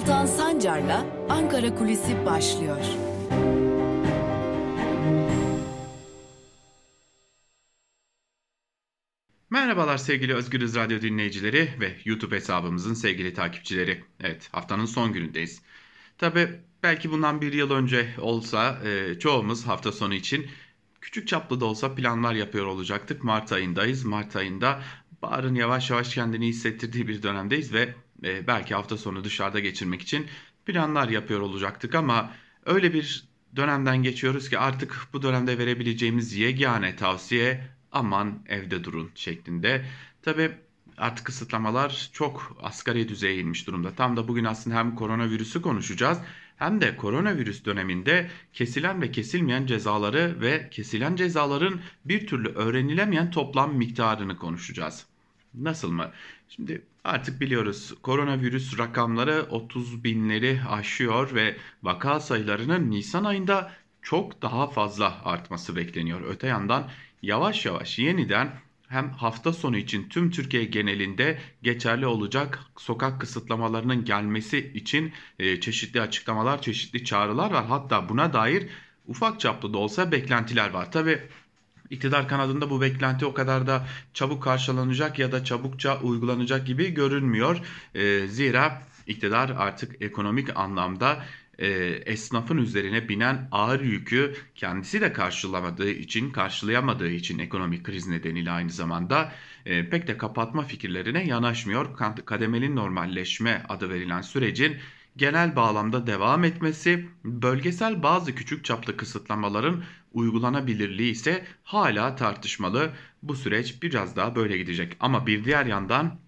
Altan Sancar'la Ankara Kulisi başlıyor. Merhabalar sevgili Özgürüz Radyo dinleyicileri ve YouTube hesabımızın sevgili takipçileri. Evet haftanın son günündeyiz. Tabi belki bundan bir yıl önce olsa e, çoğumuz hafta sonu için küçük çaplı da olsa planlar yapıyor olacaktık. Mart ayındayız. Mart ayında baharın yavaş yavaş kendini hissettirdiği bir dönemdeyiz ve e, belki hafta sonu dışarıda geçirmek için planlar yapıyor olacaktık ama öyle bir dönemden geçiyoruz ki artık bu dönemde verebileceğimiz yegane tavsiye aman evde durun şeklinde. Tabi artık kısıtlamalar çok asgari düzeye inmiş durumda. Tam da bugün aslında hem koronavirüsü konuşacağız hem de koronavirüs döneminde kesilen ve kesilmeyen cezaları ve kesilen cezaların bir türlü öğrenilemeyen toplam miktarını konuşacağız. Nasıl mı? Şimdi artık biliyoruz koronavirüs rakamları 30 binleri aşıyor ve vaka sayılarının Nisan ayında çok daha fazla artması bekleniyor. Öte yandan yavaş yavaş yeniden hem hafta sonu için tüm Türkiye genelinde geçerli olacak sokak kısıtlamalarının gelmesi için e, çeşitli açıklamalar, çeşitli çağrılar var. Hatta buna dair ufak çaplı da olsa beklentiler var. Tabi iktidar kanadında bu beklenti o kadar da çabuk karşılanacak ya da çabukça uygulanacak gibi görünmüyor. E, zira iktidar artık ekonomik anlamda e, esnafın üzerine binen ağır yükü kendisi de karşılamadığı için, karşılayamadığı için ekonomik kriz nedeniyle aynı zamanda e, pek de kapatma fikirlerine yanaşmıyor. Kademeli normalleşme adı verilen sürecin genel bağlamda devam etmesi, bölgesel bazı küçük çaplı kısıtlamaların uygulanabilirliği ise hala tartışmalı. Bu süreç biraz daha böyle gidecek. Ama bir diğer yandan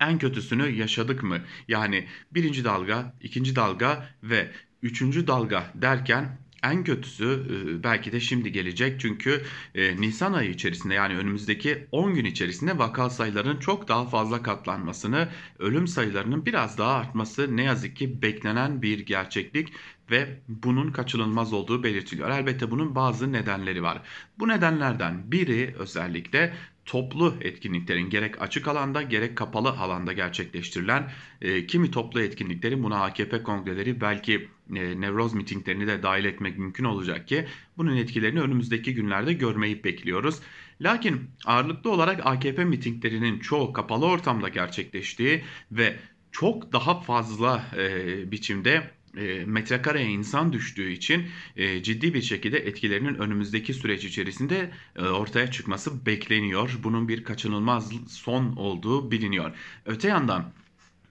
en kötüsünü yaşadık mı? Yani birinci dalga, ikinci dalga ve üçüncü dalga derken en kötüsü belki de şimdi gelecek çünkü Nisan ayı içerisinde yani önümüzdeki 10 gün içerisinde vaka sayılarının çok daha fazla katlanmasını, ölüm sayılarının biraz daha artması ne yazık ki beklenen bir gerçeklik ve bunun kaçınılmaz olduğu belirtiliyor. Elbette bunun bazı nedenleri var. Bu nedenlerden biri özellikle toplu etkinliklerin gerek açık alanda gerek kapalı alanda gerçekleştirilen e, kimi toplu etkinliklerin buna AKP kongreleri belki e, nevroz mitinglerini de dahil etmek mümkün olacak ki bunun etkilerini önümüzdeki günlerde görmeyi bekliyoruz. Lakin ağırlıklı olarak AKP mitinglerinin çoğu kapalı ortamda gerçekleştiği ve çok daha fazla e, biçimde e, metrekareye insan düştüğü için e, ciddi bir şekilde etkilerinin önümüzdeki süreç içerisinde e, ortaya çıkması bekleniyor. Bunun bir kaçınılmaz son olduğu biliniyor. Öte yandan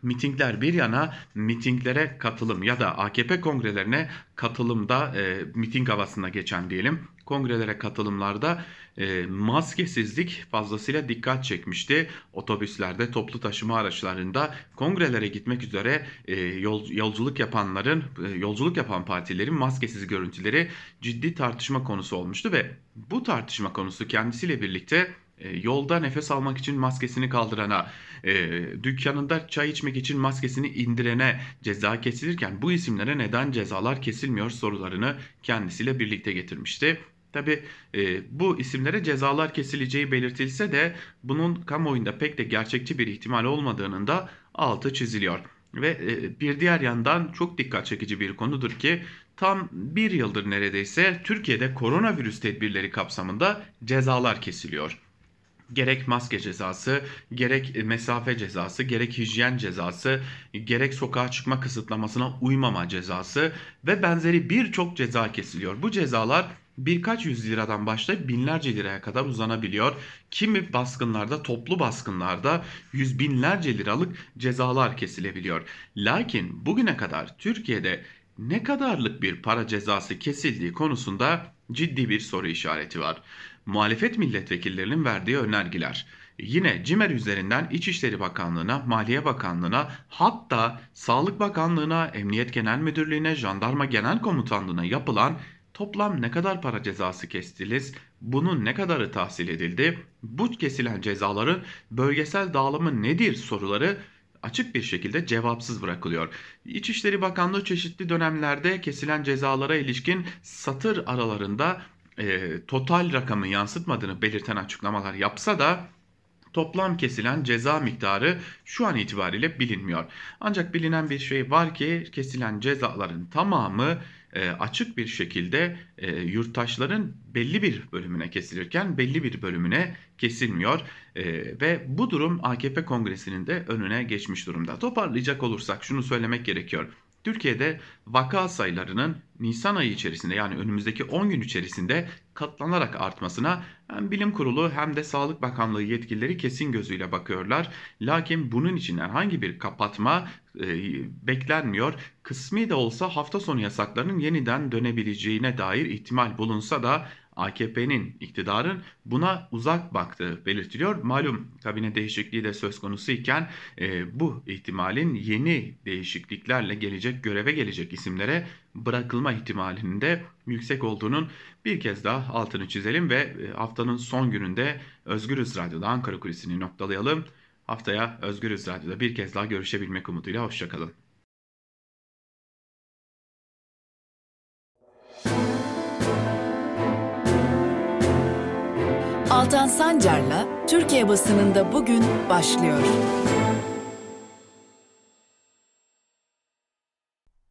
mitingler bir yana mitinglere katılım ya da AKP kongrelerine katılımda e, miting havasına geçen diyelim kongrelere katılımlarda e, maskesizlik fazlasıyla dikkat çekmişti. Otobüslerde, toplu taşıma araçlarında kongrelere gitmek üzere e, yol, yolculuk yapanların, e, yolculuk yapan partilerin maskesiz görüntüleri ciddi tartışma konusu olmuştu ve bu tartışma konusu kendisiyle birlikte e, yolda nefes almak için maskesini kaldırana, e, dükkanında çay içmek için maskesini indirene ceza kesilirken bu isimlere neden cezalar kesilmiyor sorularını kendisiyle birlikte getirmişti. Tabi e, bu isimlere cezalar kesileceği belirtilse de bunun kamuoyunda pek de gerçekçi bir ihtimal olmadığının da altı çiziliyor. Ve e, bir diğer yandan çok dikkat çekici bir konudur ki tam bir yıldır neredeyse Türkiye'de koronavirüs tedbirleri kapsamında cezalar kesiliyor gerek maske cezası, gerek mesafe cezası, gerek hijyen cezası, gerek sokağa çıkma kısıtlamasına uymama cezası ve benzeri birçok ceza kesiliyor. Bu cezalar birkaç yüz liradan başlayıp binlerce liraya kadar uzanabiliyor. Kimi baskınlarda, toplu baskınlarda yüz binlerce liralık cezalar kesilebiliyor. Lakin bugüne kadar Türkiye'de ne kadarlık bir para cezası kesildiği konusunda ciddi bir soru işareti var. Muhalefet milletvekillerinin verdiği önergiler yine CİMER üzerinden İçişleri Bakanlığı'na, Maliye Bakanlığı'na hatta Sağlık Bakanlığı'na, Emniyet Genel Müdürlüğü'ne, Jandarma Genel Komutanlığı'na yapılan Toplam ne kadar para cezası kestiniz? Bunun ne kadarı tahsil edildi? Bu kesilen cezaların bölgesel dağılımı nedir soruları açık bir şekilde cevapsız bırakılıyor. İçişleri Bakanlığı çeşitli dönemlerde kesilen cezalara ilişkin satır aralarında e, total rakamı yansıtmadığını belirten açıklamalar yapsa da toplam kesilen ceza miktarı şu an itibariyle bilinmiyor. Ancak bilinen bir şey var ki kesilen cezaların tamamı e, açık bir şekilde e, yurttaşların belli bir bölümüne kesilirken belli bir bölümüne kesilmiyor e, ve bu durum AKP kongresinin de önüne geçmiş durumda. Toparlayacak olursak şunu söylemek gerekiyor. Türkiye'de vaka sayılarının Nisan ayı içerisinde yani önümüzdeki 10 gün içerisinde katlanarak artmasına hem bilim kurulu hem de Sağlık Bakanlığı yetkilileri kesin gözüyle bakıyorlar. Lakin bunun için herhangi bir kapatma e, beklenmiyor. Kısmi de olsa hafta sonu yasaklarının yeniden dönebileceğine dair ihtimal bulunsa da AKP'nin iktidarın buna uzak baktığı belirtiliyor. Malum kabine değişikliği de söz konusu iken e, bu ihtimalin yeni değişikliklerle gelecek göreve gelecek isimlere bırakılma ihtimalinin de yüksek olduğunun bir kez daha altını çizelim ve e, haftanın son gününde Özgürüz Radyo'da Ankara Kulisi'ni noktalayalım. Haftaya Özgürüz Radyo'da bir kez daha görüşebilmek umuduyla hoşçakalın. Altan Sancar'la Türkiye basınında bugün başlıyor.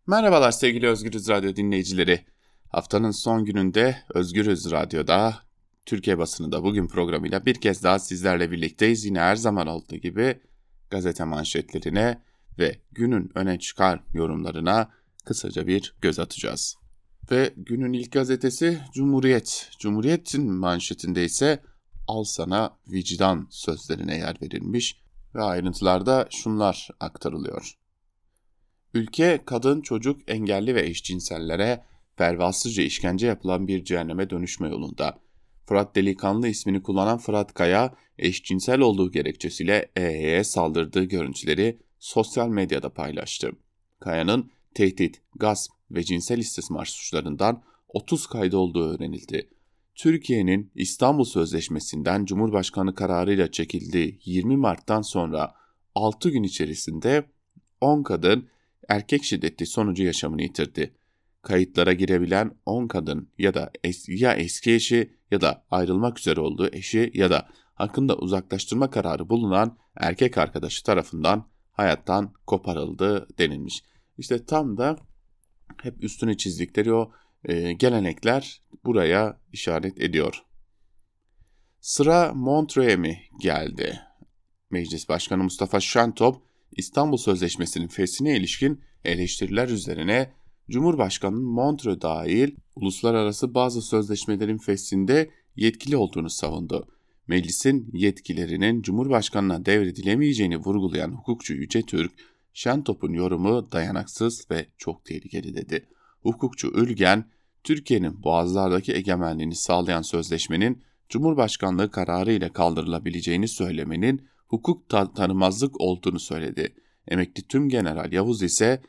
Merhabalar sevgili Özgürüz Radyo dinleyicileri. Haftanın son gününde Özgürüz Radyo'da Türkiye basınında bugün programıyla bir kez daha sizlerle birlikteyiz. Yine her zaman olduğu gibi gazete manşetlerine ve günün öne çıkar yorumlarına kısaca bir göz atacağız. Ve günün ilk gazetesi Cumhuriyet. Cumhuriyet'in manşetinde ise al sana vicdan sözlerine yer verilmiş ve ayrıntılarda şunlar aktarılıyor. Ülke kadın, çocuk, engelli ve eşcinsellere pervasızca işkence yapılan bir cehenneme dönüşme yolunda. Fırat Delikanlı ismini kullanan Fırat Kaya, eşcinsel olduğu gerekçesiyle EH'ye saldırdığı görüntüleri sosyal medyada paylaştı. Kaya'nın tehdit, gasp ve cinsel istismar suçlarından 30 kaydı olduğu öğrenildi. Türkiye'nin İstanbul Sözleşmesi'nden Cumhurbaşkanı kararıyla çekildiği 20 Mart'tan sonra 6 gün içerisinde 10 kadın erkek şiddeti sonucu yaşamını yitirdi. Kayıtlara girebilen 10 kadın ya da es ya eski eşi ya da ayrılmak üzere olduğu eşi ya da hakkında uzaklaştırma kararı bulunan erkek arkadaşı tarafından hayattan koparıldı denilmiş. İşte tam da hep üstüne çizdikleri o e, gelenekler buraya işaret ediyor. Sıra Montreux'e mi geldi? Meclis Başkanı Mustafa Şentop, İstanbul Sözleşmesi'nin feshine ilişkin eleştiriler üzerine Cumhurbaşkanı'nın Montreux dahil uluslararası bazı sözleşmelerin feshinde yetkili olduğunu savundu. Meclisin yetkilerinin Cumhurbaşkanı'na devredilemeyeceğini vurgulayan hukukçu Yüce Türk, Şentop'un yorumu dayanaksız ve çok tehlikeli dedi. Hukukçu Ülgen, Türkiye'nin boğazlardaki egemenliğini sağlayan sözleşmenin Cumhurbaşkanlığı kararı ile kaldırılabileceğini söylemenin hukuk tanımazlık olduğunu söyledi. Emekli Tüm General Yavuz ise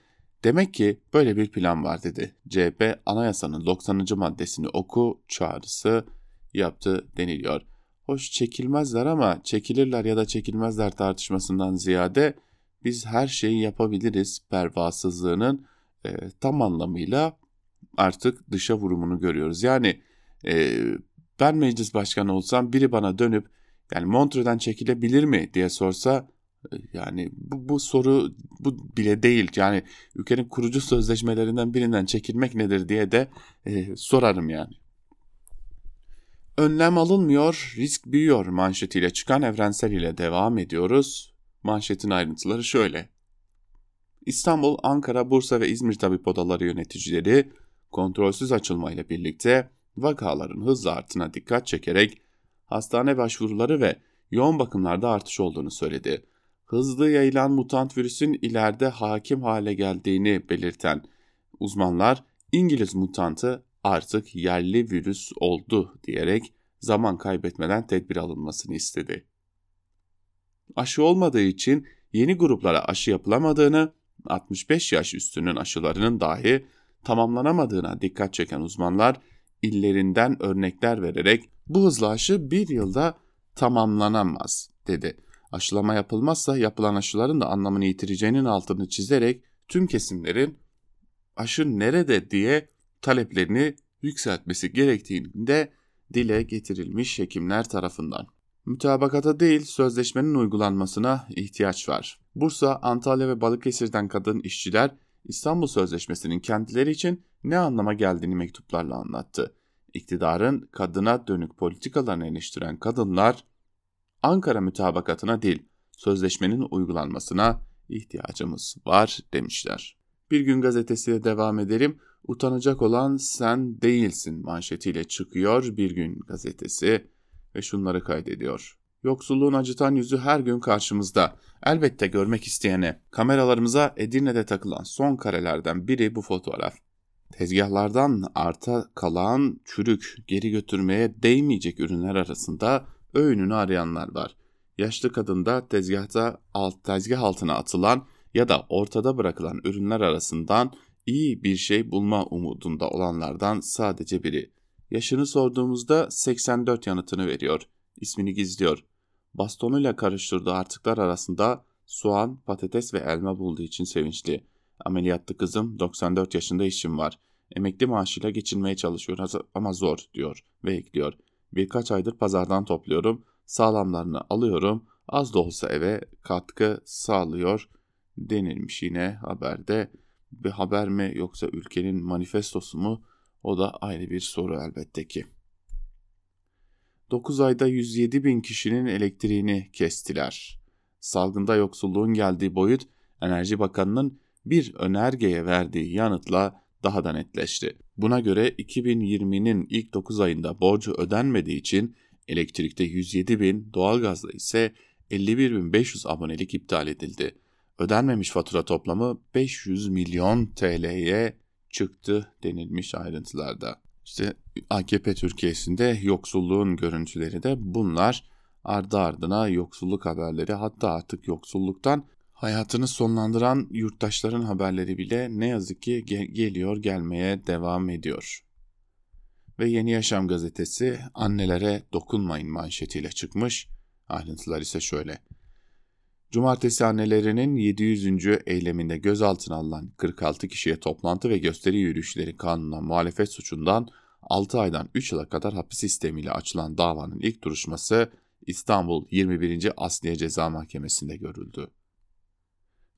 demek ki böyle bir plan var dedi. CHP anayasanın 90. maddesini oku çağrısı yaptı deniliyor. Hoş çekilmezler ama çekilirler ya da çekilmezler tartışmasından ziyade biz her şeyi yapabiliriz pervasızlığının e, tam anlamıyla artık dışa vurumunu görüyoruz. Yani e, ben meclis başkanı olsam biri bana dönüp yani Montreux'den çekilebilir mi diye sorsa e, yani bu, bu soru bu bile değil. Yani ülkenin kurucu sözleşmelerinden birinden çekilmek nedir diye de e, sorarım yani. Önlem alınmıyor, risk büyüyor manşetiyle çıkan evrensel ile devam ediyoruz. Manşetin ayrıntıları şöyle. İstanbul, Ankara, Bursa ve İzmir tabip odaları yöneticileri kontrolsüz açılmayla birlikte vakaların hızla arttığına dikkat çekerek hastane başvuruları ve yoğun bakımlarda artış olduğunu söyledi. Hızlı yayılan mutant virüsün ileride hakim hale geldiğini belirten uzmanlar İngiliz mutantı artık yerli virüs oldu diyerek zaman kaybetmeden tedbir alınmasını istedi. Aşı olmadığı için yeni gruplara aşı yapılamadığını, 65 yaş üstünün aşılarının dahi tamamlanamadığına dikkat çeken uzmanlar illerinden örnekler vererek bu hızla aşı bir yılda tamamlanamaz dedi. Aşılama yapılmazsa yapılan aşıların da anlamını yitireceğinin altını çizerek tüm kesimlerin aşı nerede diye taleplerini yükseltmesi gerektiğinde dile getirilmiş hekimler tarafından. Mütabakata değil sözleşmenin uygulanmasına ihtiyaç var. Bursa, Antalya ve Balıkesir'den kadın işçiler İstanbul Sözleşmesi'nin kendileri için ne anlama geldiğini mektuplarla anlattı. İktidarın kadına dönük politikalarını eleştiren kadınlar Ankara mütabakatına değil sözleşmenin uygulanmasına ihtiyacımız var demişler. Bir gün gazetesiyle devam edelim. Utanacak olan sen değilsin manşetiyle çıkıyor Bir Gün gazetesi ve şunları kaydediyor. Yoksulluğun acıtan yüzü her gün karşımızda. Elbette görmek isteyene. Kameralarımıza Edirne'de takılan son karelerden biri bu fotoğraf. Tezgahlardan arta kalan çürük, geri götürmeye değmeyecek ürünler arasında öğününü arayanlar var. Yaşlı kadın da tezgahta alt, tezgah altına atılan ya da ortada bırakılan ürünler arasından iyi bir şey bulma umudunda olanlardan sadece biri. Yaşını sorduğumuzda 84 yanıtını veriyor. İsmini gizliyor. Bastonuyla karıştırdığı artıklar arasında soğan, patates ve elma bulduğu için sevinçli. Ameliyatlı kızım 94 yaşında işim var. Emekli maaşıyla geçinmeye çalışıyor ama zor diyor ve ekliyor. Birkaç aydır pazardan topluyorum. Sağlamlarını alıyorum. Az da olsa eve katkı sağlıyor denilmiş yine haberde. Bir haber mi yoksa ülkenin manifestosu mu? O da ayrı bir soru elbette ki. 9 ayda 107 bin kişinin elektriğini kestiler. Salgında yoksulluğun geldiği boyut Enerji Bakanı'nın bir önergeye verdiği yanıtla daha da netleşti. Buna göre 2020'nin ilk 9 ayında borcu ödenmediği için elektrikte 107 bin, doğalgazda ise 51.500 abonelik iptal edildi. Ödenmemiş fatura toplamı 500 milyon TL'ye çıktı denilmiş ayrıntılarda. İşte AKP Türkiye'sinde yoksulluğun görüntüleri de bunlar. Ardı ardına yoksulluk haberleri hatta artık yoksulluktan hayatını sonlandıran yurttaşların haberleri bile ne yazık ki ge- geliyor gelmeye devam ediyor. Ve Yeni Yaşam gazetesi annelere dokunmayın manşetiyle çıkmış. Ayrıntılar ise şöyle. Cumartesi annelerinin 700. eyleminde gözaltına alınan 46 kişiye toplantı ve gösteri yürüyüşleri kanununa muhalefet suçundan 6 aydan 3 yıla kadar hapis sistemiyle açılan davanın ilk duruşması İstanbul 21. Asliye Ceza Mahkemesi'nde görüldü.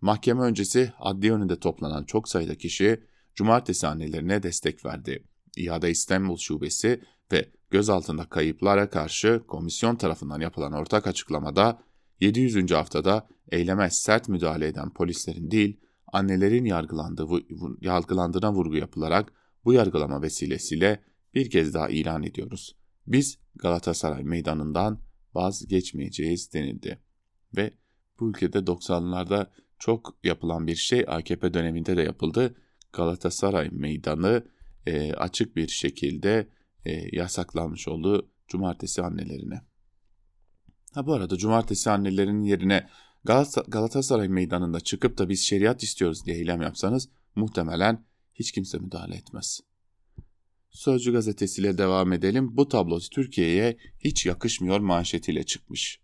Mahkeme öncesi adliye önünde toplanan çok sayıda kişi cumartesi annelerine destek verdi. İade İstanbul Şubesi ve gözaltında kayıplara karşı komisyon tarafından yapılan ortak açıklamada 700. haftada eyleme sert müdahale eden polislerin değil, annelerin yargılandığı, yargılandığına vurgu yapılarak bu yargılama vesilesiyle bir kez daha ilan ediyoruz. Biz Galatasaray meydanından vazgeçmeyeceğiz denildi. Ve bu ülkede 90'larda çok yapılan bir şey AKP döneminde de yapıldı. Galatasaray meydanı e, açık bir şekilde e, yasaklanmış oldu cumartesi annelerine. Ha bu arada cumartesi annelerinin yerine Galatasaray meydanında çıkıp da biz şeriat istiyoruz diye eylem yapsanız muhtemelen hiç kimse müdahale etmez. Sözcü gazetesiyle devam edelim. Bu tablo Türkiye'ye hiç yakışmıyor manşetiyle çıkmış.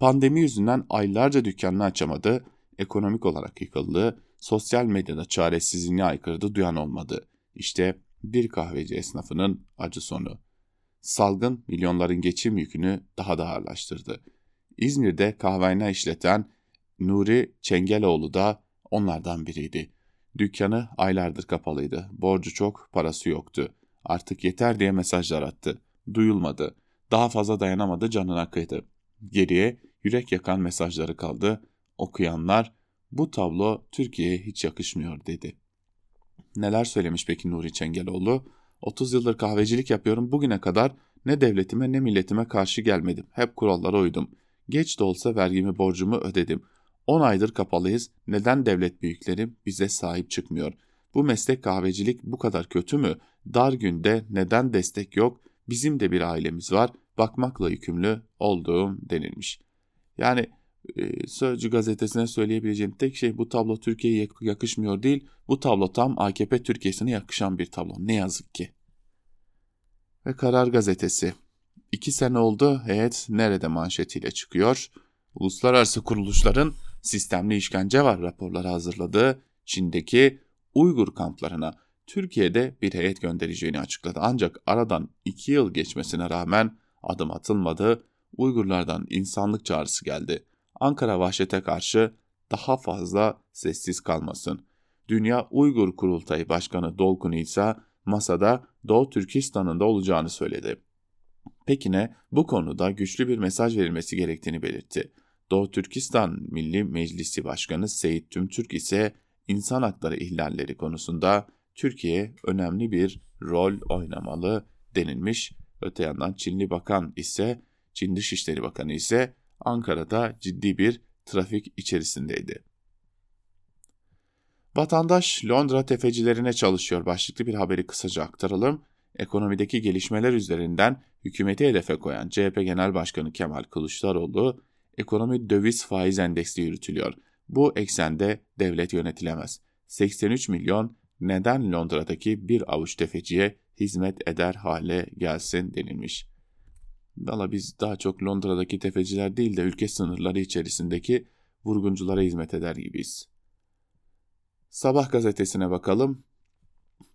Pandemi yüzünden aylarca dükkanını açamadı, ekonomik olarak yıkıldı, sosyal medyada çaresizliğine aykırdı duyan olmadı. İşte bir kahveci esnafının acı sonu. Salgın milyonların geçim yükünü daha da ağırlaştırdı. İzmir'de kahvehane işleten Nuri Çengeloğlu da onlardan biriydi. Dükkanı aylardır kapalıydı. Borcu çok, parası yoktu. Artık yeter diye mesajlar attı. Duyulmadı. Daha fazla dayanamadı, canına kıydı. Geriye yürek yakan mesajları kaldı. Okuyanlar bu tablo Türkiye'ye hiç yakışmıyor dedi. Neler söylemiş peki Nuri Çengeloğlu? 30 yıldır kahvecilik yapıyorum. Bugüne kadar ne devletime ne milletime karşı gelmedim. Hep kurallara uydum. Geç de olsa vergimi borcumu ödedim. 10 aydır kapalıyız. Neden devlet büyükleri bize sahip çıkmıyor? Bu meslek kahvecilik bu kadar kötü mü? Dar günde neden destek yok? Bizim de bir ailemiz var. Bakmakla yükümlü olduğum denilmiş. Yani Sözcü gazetesine söyleyebileceğim tek şey bu tablo Türkiye'ye yakışmıyor değil. Bu tablo tam AKP Türkiye'sine yakışan bir tablo. Ne yazık ki. Ve Karar Gazetesi. İki sene oldu heyet nerede manşetiyle çıkıyor. Uluslararası kuruluşların sistemli işkence var raporları hazırladığı Çin'deki Uygur kamplarına Türkiye'de bir heyet göndereceğini açıkladı. Ancak aradan iki yıl geçmesine rağmen adım atılmadı. Uygurlardan insanlık çağrısı geldi. Ankara vahşete karşı daha fazla sessiz kalmasın. Dünya Uygur Kurultayı Başkanı Dolkun ise masada Doğu Türkistan'ın da olacağını söyledi. Pekin'e bu konuda güçlü bir mesaj verilmesi gerektiğini belirtti. Doğu Türkistan Milli Meclisi Başkanı Seyit Tümtürk ise insan hakları ihlalleri konusunda Türkiye önemli bir rol oynamalı denilmiş. Öte yandan Çinli Bakan ise Çin Dışişleri Bakanı ise Ankara'da ciddi bir trafik içerisindeydi. Vatandaş Londra tefecilerine çalışıyor başlıklı bir haberi kısaca aktaralım. Ekonomideki gelişmeler üzerinden hükümeti hedefe koyan CHP Genel Başkanı Kemal Kılıçdaroğlu, ekonomi döviz faiz endeksli yürütülüyor. Bu eksende devlet yönetilemez. 83 milyon neden Londra'daki bir avuç tefeciye hizmet eder hale gelsin denilmiş. Valla biz daha çok Londra'daki tefeciler değil de ülke sınırları içerisindeki vurgunculara hizmet eder gibiyiz. Sabah gazetesine bakalım.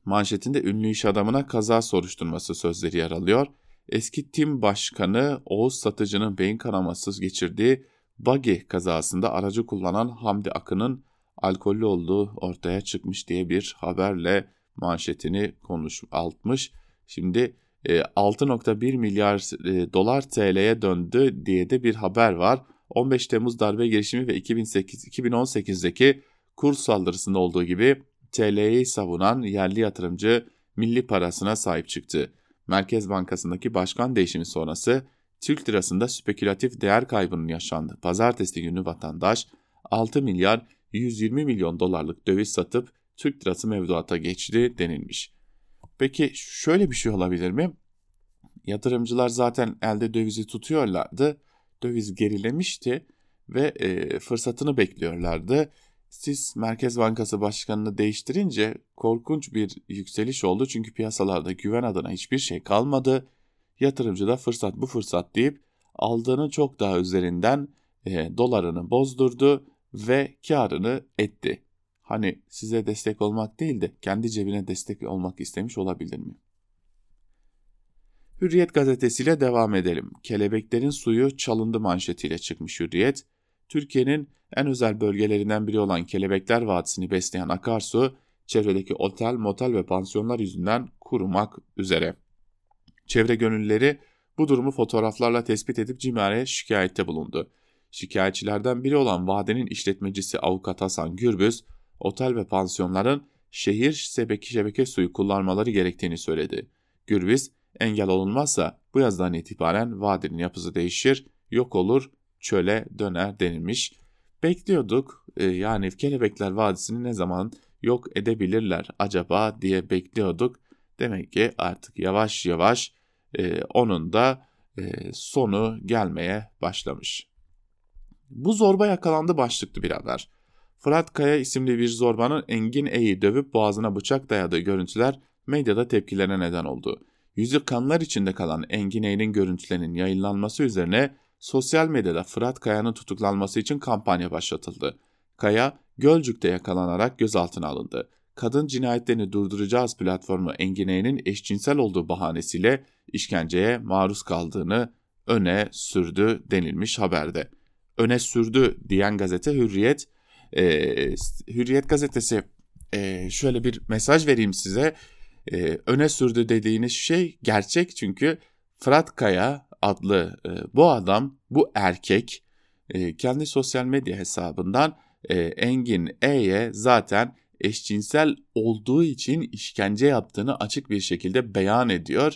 Manşetinde ünlü iş adamına kaza soruşturması sözleri yer alıyor. Eski tim başkanı Oğuz Satıcı'nın beyin kanaması geçirdiği buggy kazasında aracı kullanan Hamdi Akın'ın alkollü olduğu ortaya çıkmış diye bir haberle manşetini konuş altmış. Şimdi 6.1 e, milyar e, dolar TL'ye döndü diye de bir haber var. 15 Temmuz darbe girişimi ve 2008 2018'deki kur saldırısında olduğu gibi TL'yi savunan yerli yatırımcı milli parasına sahip çıktı. Merkez Bankası'ndaki başkan değişimi sonrası Türk lirasında spekülatif değer kaybının yaşandı. Pazartesi günü vatandaş 6 milyar 120 milyon dolarlık döviz satıp Türk lirası mevduata geçti denilmiş. Peki şöyle bir şey olabilir mi? Yatırımcılar zaten elde dövizi tutuyorlardı. Döviz gerilemişti ve e, fırsatını bekliyorlardı. Siz Merkez Bankası Başkanı'nı değiştirince korkunç bir yükseliş oldu. Çünkü piyasalarda güven adına hiçbir şey kalmadı. Yatırımcı da fırsat bu fırsat deyip aldığını çok daha üzerinden e, dolarını bozdurdu ve karını etti. Hani size destek olmak değil de kendi cebine destek olmak istemiş olabilir mi? Hürriyet gazetesiyle devam edelim. Kelebeklerin suyu çalındı manşetiyle çıkmış Hürriyet. Türkiye'nin en özel bölgelerinden biri olan Kelebekler Vadisi'ni besleyen akarsu, çevredeki otel, motel ve pansiyonlar yüzünden kurumak üzere. Çevre gönüllüleri bu durumu fotoğraflarla tespit edip CİMER'e şikayette bulundu. Şikayetçilerden biri olan vadenin işletmecisi avukat Hasan Gürbüz, otel ve pansiyonların şehir şebeke, şebeke suyu kullanmaları gerektiğini söyledi. Gürbüz, engel olunmazsa bu yazdan itibaren vadenin yapısı değişir, yok olur, çöle döner denilmiş. Bekliyorduk e, yani Kelebekler Vadisi'ni ne zaman yok edebilirler acaba diye bekliyorduk. Demek ki artık yavaş yavaş e, onun da e, sonu gelmeye başlamış. Bu zorba yakalandı başlıklı bir haber. Fırat Kaya isimli bir zorbanın Engin E'yi dövüp boğazına bıçak dayadığı görüntüler medyada tepkilere neden oldu. Yüzü kanlar içinde kalan Engin E'nin görüntülerinin yayınlanması üzerine sosyal medyada Fırat Kaya'nın tutuklanması için kampanya başlatıldı. Kaya, Gölcük'te yakalanarak gözaltına alındı. Kadın cinayetlerini durduracağız platformu Engin E'nin eşcinsel olduğu bahanesiyle işkenceye maruz kaldığını öne sürdü denilmiş haberde. Öne sürdü diyen gazete Hürriyet. Ee, Hürriyet gazetesi e, şöyle bir mesaj vereyim size. Ee, öne sürdü dediğiniz şey gerçek çünkü Fırat Kaya adlı e, bu adam, bu erkek e, kendi sosyal medya hesabından e, Engin E'ye zaten eşcinsel olduğu için işkence yaptığını açık bir şekilde beyan ediyor.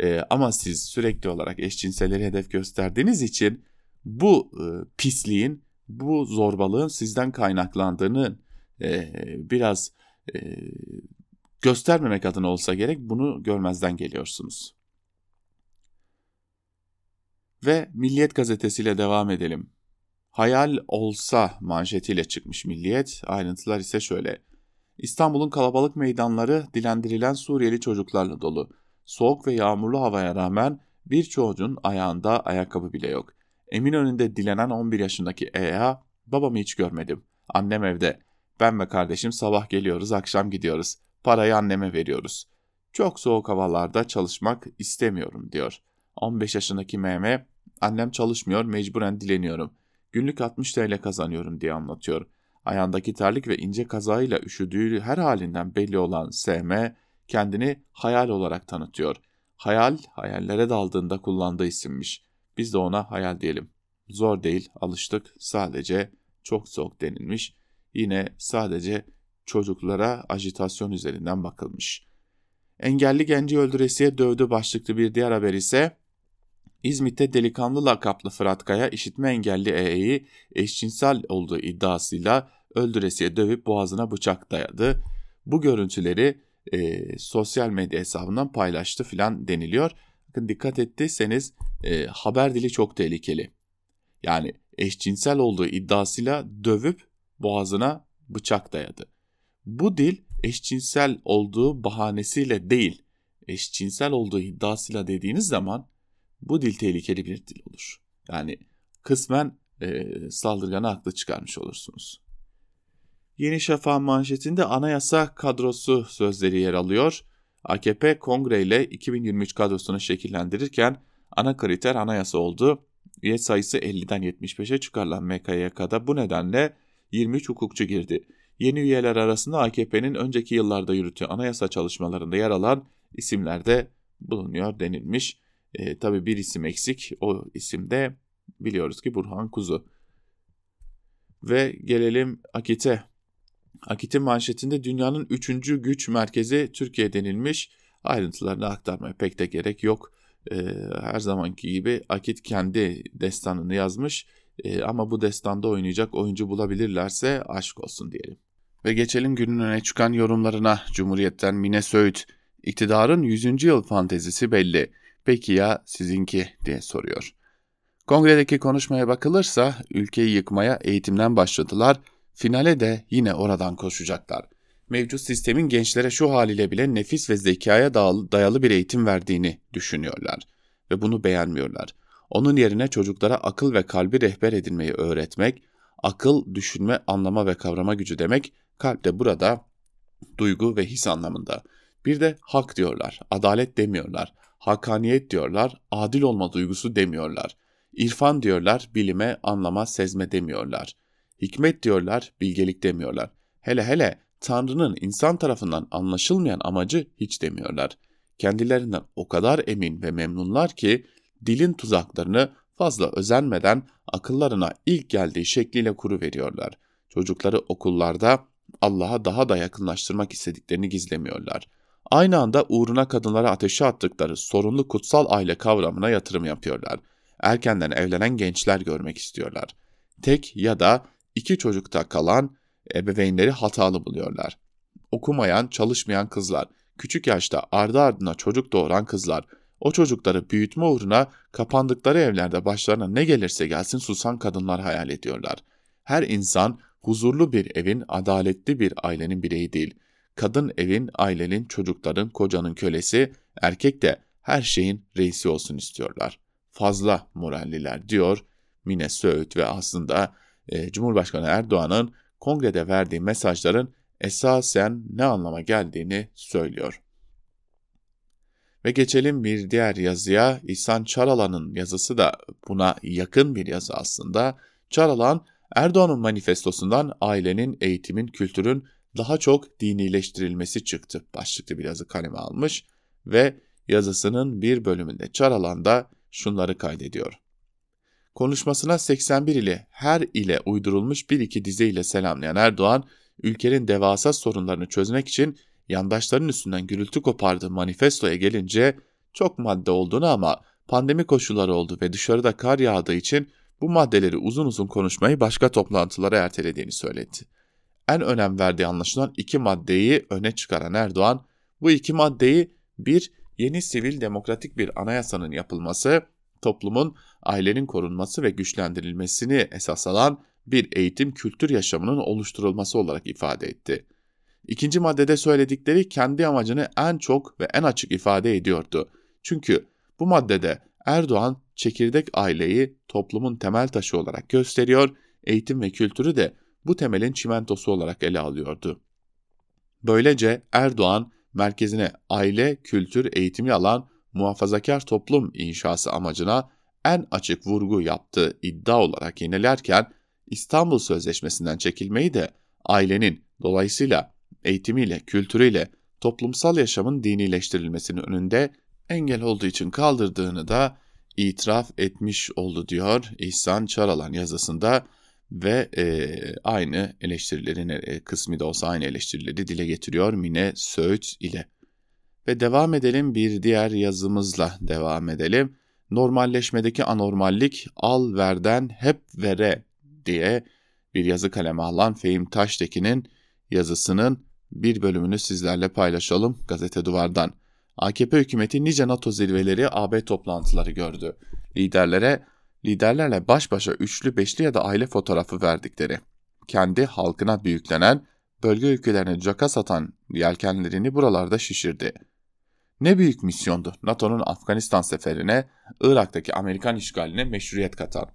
E, ama siz sürekli olarak eşcinselleri hedef gösterdiğiniz için bu e, pisliğin, bu zorbalığın sizden kaynaklandığını e, biraz e, göstermemek adına olsa gerek bunu görmezden geliyorsunuz. Ve Milliyet gazetesiyle devam edelim. Hayal olsa manşetiyle çıkmış Milliyet. Ayrıntılar ise şöyle. İstanbul'un kalabalık meydanları dilendirilen Suriyeli çocuklarla dolu. Soğuk ve yağmurlu havaya rağmen bir çocuğun ayağında ayakkabı bile yok. Eminönü'nde dilenen 11 yaşındaki Eya, babamı hiç görmedim. Annem evde. Ben ve kardeşim sabah geliyoruz, akşam gidiyoruz. Parayı anneme veriyoruz. Çok soğuk havalarda çalışmak istemiyorum diyor. 15 yaşındaki Mehmet Annem çalışmıyor, mecburen dileniyorum. Günlük 60 TL kazanıyorum diye anlatıyor. Ayağındaki terlik ve ince kazağıyla üşüdüğü her halinden belli olan SM kendini hayal olarak tanıtıyor. Hayal, hayallere daldığında kullandığı isimmiş. Biz de ona hayal diyelim. Zor değil, alıştık. Sadece çok soğuk denilmiş. Yine sadece çocuklara ajitasyon üzerinden bakılmış. Engelli genci öldüresiye dövdü başlıklı bir diğer haber ise İzmit'te delikanlı lakaplı Fırat Kaya işitme engelli EE'yi eşcinsel olduğu iddiasıyla öldüresiye dövüp boğazına bıçak dayadı. Bu görüntüleri e, sosyal medya hesabından paylaştı filan deniliyor. Bakın dikkat ettiyseniz e, haber dili çok tehlikeli. Yani eşcinsel olduğu iddiasıyla dövüp boğazına bıçak dayadı. Bu dil eşcinsel olduğu bahanesiyle değil, eşcinsel olduğu iddiasıyla dediğiniz zaman bu dil tehlikeli bir dil olur. Yani kısmen e, saldırganı haklı çıkarmış olursunuz. Yeni Şafak manşetinde anayasa kadrosu sözleri yer alıyor. AKP kongre ile 2023 kadrosunu şekillendirirken ana kriter anayasa oldu. Üye sayısı 50'den 75'e çıkarılan MKYK'da bu nedenle 23 hukukçu girdi. Yeni üyeler arasında AKP'nin önceki yıllarda yürüttüğü anayasa çalışmalarında yer alan isimler de bulunuyor denilmiş. E, tabii bir isim eksik. O isim de biliyoruz ki Burhan Kuzu. Ve gelelim Akit'e. Akit'in manşetinde dünyanın üçüncü güç merkezi Türkiye denilmiş. Ayrıntılarını aktarmaya pek de gerek yok. E, her zamanki gibi Akit kendi destanını yazmış. E, ama bu destanda oynayacak oyuncu bulabilirlerse aşk olsun diyelim. Ve geçelim günün öne çıkan yorumlarına. Cumhuriyet'ten Mine Söğüt. İktidarın 100. yıl fantezisi belli. Peki ya sizinki diye soruyor. Kongredeki konuşmaya bakılırsa ülkeyi yıkmaya eğitimden başladılar, finale de yine oradan koşacaklar. Mevcut sistemin gençlere şu haliyle bile nefis ve zekaya dayalı bir eğitim verdiğini düşünüyorlar ve bunu beğenmiyorlar. Onun yerine çocuklara akıl ve kalbi rehber edinmeyi öğretmek, akıl, düşünme, anlama ve kavrama gücü demek, kalp de burada duygu ve his anlamında. Bir de hak diyorlar, adalet demiyorlar, hakaniyet diyorlar, adil olma duygusu demiyorlar. İrfan diyorlar, bilime, anlama, sezme demiyorlar. Hikmet diyorlar, bilgelik demiyorlar. Hele hele Tanrı'nın insan tarafından anlaşılmayan amacı hiç demiyorlar. Kendilerinden o kadar emin ve memnunlar ki dilin tuzaklarını fazla özenmeden akıllarına ilk geldiği şekliyle kuru veriyorlar. Çocukları okullarda Allah'a daha da yakınlaştırmak istediklerini gizlemiyorlar. Aynı anda uğruna kadınlara ateşe attıkları sorunlu kutsal aile kavramına yatırım yapıyorlar. Erkenden evlenen gençler görmek istiyorlar. Tek ya da iki çocukta kalan ebeveynleri hatalı buluyorlar. Okumayan, çalışmayan kızlar, küçük yaşta ardı ardına çocuk doğuran kızlar, o çocukları büyütme uğruna kapandıkları evlerde başlarına ne gelirse gelsin susan kadınlar hayal ediyorlar. Her insan huzurlu bir evin, adaletli bir ailenin bireyi değil. Kadın evin, ailenin, çocukların, kocanın kölesi, erkek de her şeyin reisi olsun istiyorlar. Fazla moralliler diyor Mine Söğüt ve aslında e, Cumhurbaşkanı Erdoğan'ın kongrede verdiği mesajların esasen ne anlama geldiğini söylüyor. Ve geçelim bir diğer yazıya. İhsan Çaralan'ın yazısı da buna yakın bir yazı aslında. Çaralan, Erdoğan'ın manifestosundan ailenin, eğitimin, kültürün daha çok dinileştirilmesi çıktı başlıklı bir yazı kaleme almış ve yazısının bir bölümünde Çaralan şunları kaydediyor. Konuşmasına 81 ile her ile uydurulmuş bir iki dize ile selamlayan Erdoğan, ülkenin devasa sorunlarını çözmek için yandaşların üstünden gürültü kopardığı manifestoya gelince çok madde olduğunu ama pandemi koşulları oldu ve dışarıda kar yağdığı için bu maddeleri uzun uzun konuşmayı başka toplantılara ertelediğini söyledi. En önem verdiği anlaşılan iki maddeyi öne çıkaran Erdoğan, bu iki maddeyi bir yeni sivil demokratik bir anayasanın yapılması, toplumun ailenin korunması ve güçlendirilmesini esas alan bir eğitim kültür yaşamının oluşturulması olarak ifade etti. İkinci maddede söyledikleri kendi amacını en çok ve en açık ifade ediyordu. Çünkü bu maddede Erdoğan çekirdek aileyi toplumun temel taşı olarak gösteriyor, eğitim ve kültürü de bu temelin çimentosu olarak ele alıyordu. Böylece Erdoğan merkezine aile, kültür, eğitimi alan muhafazakar toplum inşası amacına en açık vurgu yaptığı iddia olarak yenilerken İstanbul Sözleşmesi'nden çekilmeyi de ailenin dolayısıyla eğitimiyle, kültürüyle toplumsal yaşamın dinileştirilmesinin önünde engel olduğu için kaldırdığını da itiraf etmiş oldu diyor İhsan Çaralan yazısında ve e, aynı eleştirilerin e, kısmı da olsa aynı eleştirileri dile getiriyor Mine Söğüt ile. Ve devam edelim bir diğer yazımızla devam edelim. Normalleşmedeki anormallik al verden hep vere diye bir yazı kaleme alan Fehim Taştekin'in yazısının bir bölümünü sizlerle paylaşalım gazete duvardan. AKP hükümeti nice NATO zirveleri AB toplantıları gördü. Liderlere liderlerle baş başa üçlü beşli ya da aile fotoğrafı verdikleri, kendi halkına büyüklenen, bölge ülkelerine caka satan yelkenlerini buralarda şişirdi. Ne büyük misyondu NATO'nun Afganistan seferine, Irak'taki Amerikan işgaline meşruiyet katan.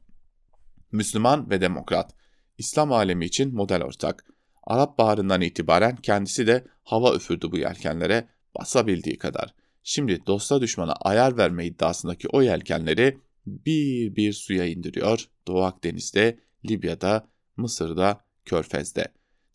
Müslüman ve demokrat, İslam alemi için model ortak. Arap Baharı'ndan itibaren kendisi de hava üfürdü bu yelkenlere basabildiği kadar. Şimdi dosta düşmana ayar verme iddiasındaki o yelkenleri bir bir suya indiriyor. Doğu Akdeniz'de, Libya'da, Mısır'da, Körfez'de.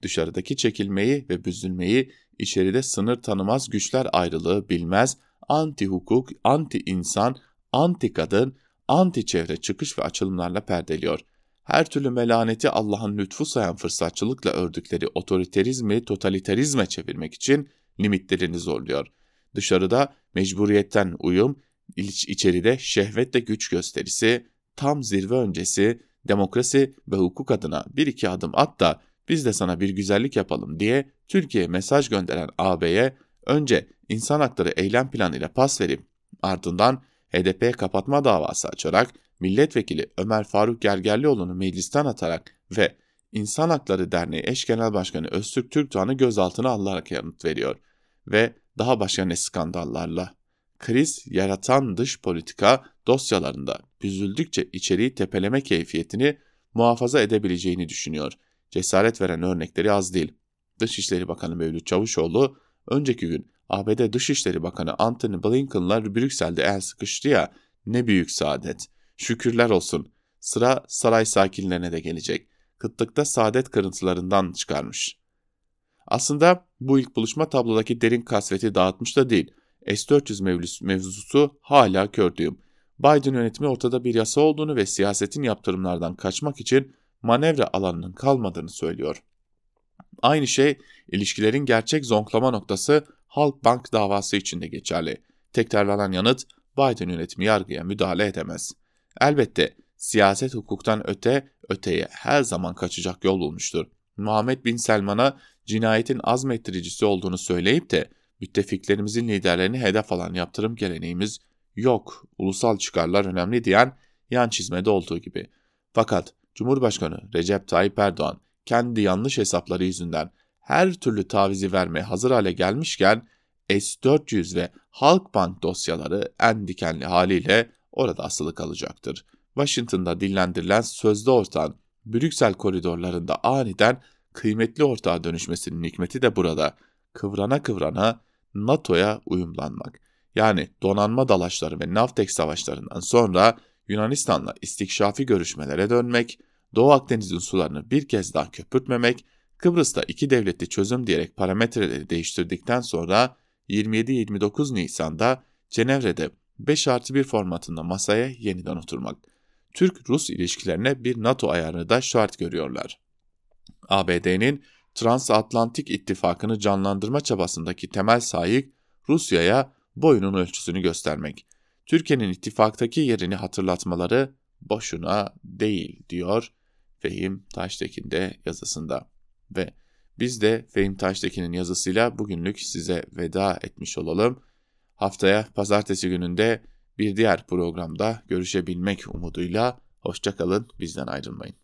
Dışarıdaki çekilmeyi ve büzülmeyi içeride sınır tanımaz güçler ayrılığı bilmez, anti hukuk, anti insan, anti kadın, anti çevre çıkış ve açılımlarla perdeliyor. Her türlü melaneti Allah'ın lütfu sayan fırsatçılıkla ördükleri otoriterizmi totalitarizme çevirmek için limitlerini zorluyor. Dışarıda mecburiyetten uyum, İç, içeride şehvetle güç gösterisi, tam zirve öncesi, demokrasi ve hukuk adına bir iki adım at da biz de sana bir güzellik yapalım diye Türkiye'ye mesaj gönderen AB'ye önce insan hakları eylem planıyla pas verip ardından HDP'ye kapatma davası açarak milletvekili Ömer Faruk Gergerlioğlu'nu meclisten atarak ve İnsan Hakları Derneği Eş Genel Başkanı Öztürk Türkdoğan'ı gözaltına alarak yanıt veriyor ve daha başka ne skandallarla kriz yaratan dış politika dosyalarında büzüldükçe içeriği tepeleme keyfiyetini muhafaza edebileceğini düşünüyor. Cesaret veren örnekleri az değil. Dışişleri Bakanı Mevlüt Çavuşoğlu önceki gün ABD Dışişleri Bakanı Antony Blinken'la Brüksel'de el sıkıştı ya ne büyük saadet. Şükürler olsun. Sıra saray sakinlerine de gelecek. Kıtlıkta saadet kırıntılarından çıkarmış. Aslında bu ilk buluşma tablodaki derin kasveti dağıtmış da değil. S-400 mevzusu hala kördüğüm. Biden yönetimi ortada bir yasa olduğunu ve siyasetin yaptırımlardan kaçmak için manevra alanının kalmadığını söylüyor. Aynı şey ilişkilerin gerçek zonklama noktası Halkbank davası için de geçerli. Tekrarlanan yanıt Biden yönetimi yargıya müdahale edemez. Elbette siyaset hukuktan öte öteye her zaman kaçacak yol bulmuştur. Muhammed Bin Selman'a cinayetin azmettiricisi olduğunu söyleyip de müttefiklerimizin liderlerini hedef alan yaptırım geleneğimiz yok, ulusal çıkarlar önemli diyen yan çizmede olduğu gibi. Fakat Cumhurbaşkanı Recep Tayyip Erdoğan kendi yanlış hesapları yüzünden her türlü tavizi vermeye hazır hale gelmişken S-400 ve Halkbank dosyaları en dikenli haliyle orada asılı kalacaktır. Washington'da dillendirilen sözde ortağın Brüksel koridorlarında aniden kıymetli ortağa dönüşmesinin hikmeti de burada. Kıvrana kıvrana NATO'ya uyumlanmak. Yani donanma dalaşları ve Navtex savaşlarından sonra Yunanistan'la istikşafi görüşmelere dönmek, Doğu Akdeniz'in sularını bir kez daha köpürtmemek, Kıbrıs'ta iki devletli çözüm diyerek parametreleri değiştirdikten sonra 27-29 Nisan'da Cenevre'de 5 artı 1 formatında masaya yeniden oturmak. Türk-Rus ilişkilerine bir NATO ayarını da şart görüyorlar. ABD'nin Transatlantik ittifakını canlandırma çabasındaki temel sahip Rusya'ya boyunun ölçüsünü göstermek. Türkiye'nin ittifaktaki yerini hatırlatmaları boşuna değil diyor Fehim Taştekin de yazısında. Ve biz de Fehim Taştekin'in yazısıyla bugünlük size veda etmiş olalım. Haftaya pazartesi gününde bir diğer programda görüşebilmek umuduyla hoşçakalın bizden ayrılmayın.